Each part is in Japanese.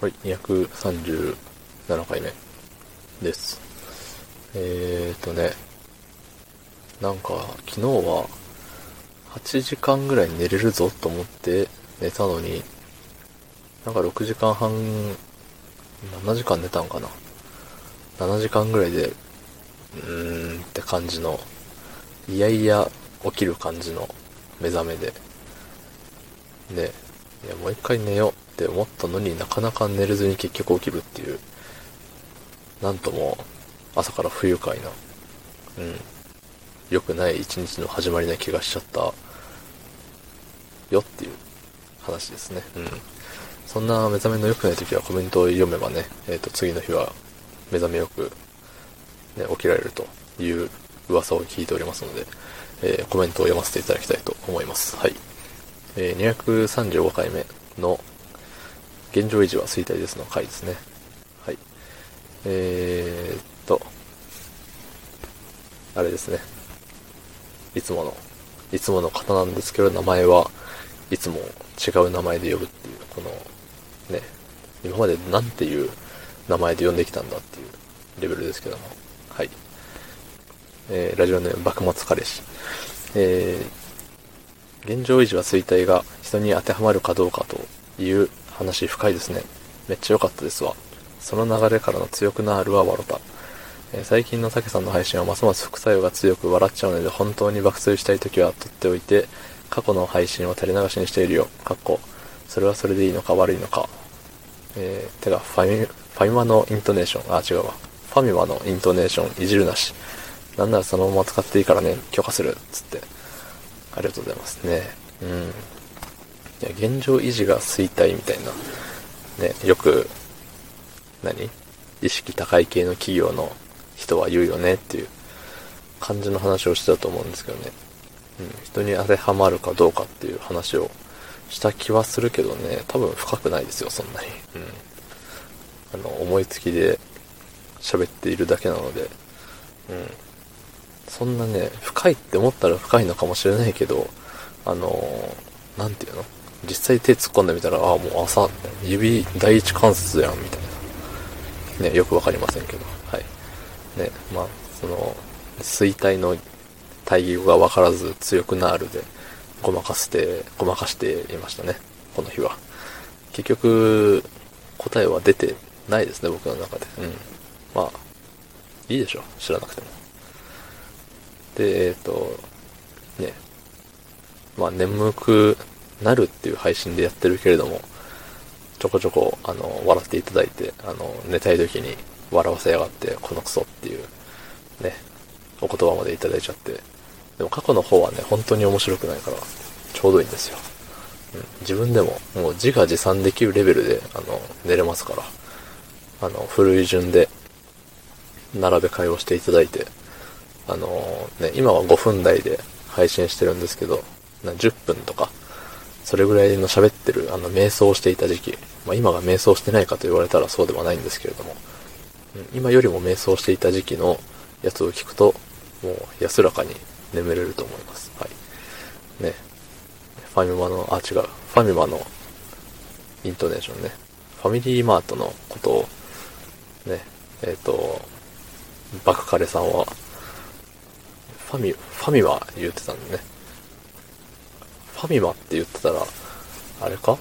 はい、237回目です。えーとね、なんか昨日は8時間ぐらい寝れるぞと思って寝たのに、なんか6時間半、7時間寝たんかな。7時間ぐらいで、うーんって感じの、いやいや起きる感じの目覚めで、で、いやもう一回寝ようって思ったのになかなか寝れずに結局起きるっていう、なんとも朝から不愉快な、うん、良くない一日の始まりな気がしちゃったよっていう話ですね。うん。そんな目覚めの良くない時はコメントを読めばね、えっ、と次の日は目覚めよく、ね、起きられるという噂を聞いておりますので、えーコメントを読ませていただきたいと思います。はい。えー235回目の現状維持は衰退ですの回ですね。はい。えー、っと、あれですね。いつもの、いつもの方なんですけど、名前はいつも違う名前で呼ぶっていう、この、ね、今までなんていう名前で呼んできたんだっていうレベルですけども。はい。えー、ラジオネーム幕末彼氏。えー、現状維持は衰退が人に当てはまるかどうかという話深いですね。めっちゃ良かったですわ。その流れからの強くなるは笑った。えー最近のたけさんの配信はますます副作用が強く笑っちゃうので本当に爆睡したい時は取っておいて過去の配信を垂れ流しにしているよ。かっこ。それはそれでいいのか悪いのか。えー、てか、ファミ、ファミマのイントネーション、あ、違うわ。ファミマのイントネーションいじるなし。なんならそのまま使っていいからね、許可する。つって。ありがとうございますね。うん。いや、現状維持が衰退みたいな。ね、よく、何？意識高い系の企業の人は言うよねっていう感じの話をしてたと思うんですけどね。うん、人に当てはまるかどうかっていう話をした気はするけどね、多分深くないですよ、そんなに。うん。あの、思いつきで喋っているだけなので、うん。そんなね、深いって思ったら深いのかもしれないけど、あのーなんていうの？実際手突っ込んでみたら、ああ、もう朝、指第一関節やん、みたいな。ね、よくわかりませんけど、はい。ね、まあ、その、衰退の対義語がわからず強くなるで、ごまかして、ごまかしていましたね、この日は。結局、答えは出てないですね、僕の中で。うん。まあ、いいでしょ、知らなくても。で、えっ、と、ね、まあ眠くなるっていう配信でやってるけれども、ちょこちょこ、あの、笑っていただいて、あの、寝たい時に笑わせやがって、このクソっていう、ね、お言葉までいただいちゃって。でも過去の方はね、本当に面白くないから、ちょうどいいんですよ。うん、自分でも、もう自画自賛できるレベルで、あの、寝れますから、あの、古い順で、並べ替えをしていただいて、あのね、今は5分台で配信してるんですけど、10分とか、それぐらいの喋ってる、あの、瞑想していた時期、まあ今が瞑想してないかと言われたらそうではないんですけれども、今よりも瞑想していた時期のやつを聞くと、もう安らかに眠れると思います。はい。ね。ファミマの、あ、違う。ファミマのイントネーションね。ファミリーマートのことを、ね、えっ、と、バクカレさんは、ファミ、ファミマ言ってたんでね。ファミマって言ってたら、あれか？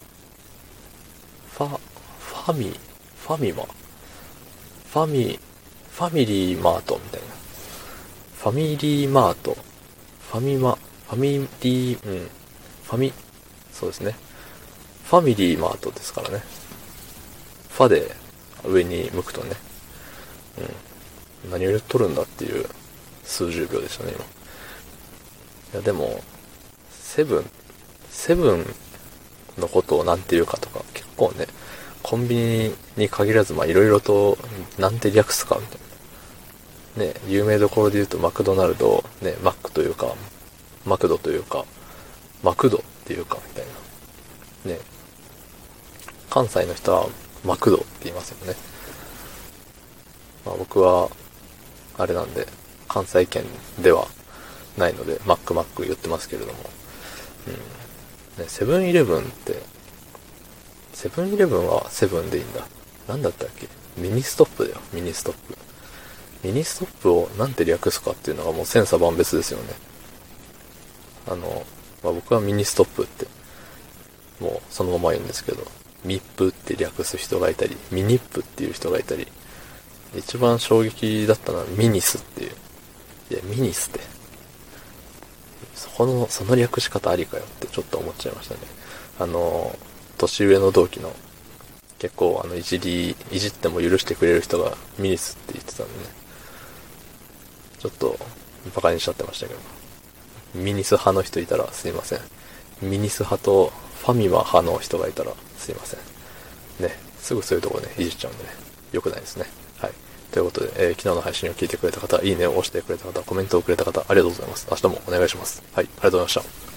ファ、ファミ、ファミマ？ファミ、ファミリーマートみたいな。ファミリーマート。ファミマ、ファミリー、うん。ファミ、そうですね。ファミリーマートですからね。ファで上に向くとね。うん。何を言っとるんだっていう数十秒でしたね、今。いや、でも、セブン、セブンのことをなんて言うかとか、結構ね、コンビニに限らず、まあいろいろと、なんて略すか、みたいな。ね、有名どころで言うとマクドナルド、ね、マックというか、マクドというか、マクドっていうか、みたいな。ね。関西の人はマクドって言いますよね。まあ僕は、あれなんで、関西圏ではないので、マックマック言ってますけれども。うん。ね、セブンイレブンって、セブンイレブンはセブンでいいんだ。なんだったっけ？ミニストップだよ、ミニストップ。ミニストップをなんて略すかっていうのがもう千差万別ですよね。あの、まあ、僕はミニストップって、もうそのまま言うんですけど、ミップって略す人がいたり、ミニップっていう人がいたり、一番衝撃だったのはミニスっていう。いや、ミニスって。そこの、その略し方ありかよってちょっと思っちゃいましたね。あの、年上の同期の、結構あの、いじり、いじっても許してくれる人がミニスって言ってたんでね。ちょっと、馬鹿にしちゃってましたけど。ミニス派の人いたらすいません。ミニス派とファミマ派の人がいたらすいません。ね、すぐそういうとこね、いじっちゃうんでね、良くないですね。はい。ということで、えー、昨日の配信を聞いてくれた方、いいねを押してくれた方、コメントをくれた方、ありがとうございます。明日もお願いします。はい、ありがとうございました。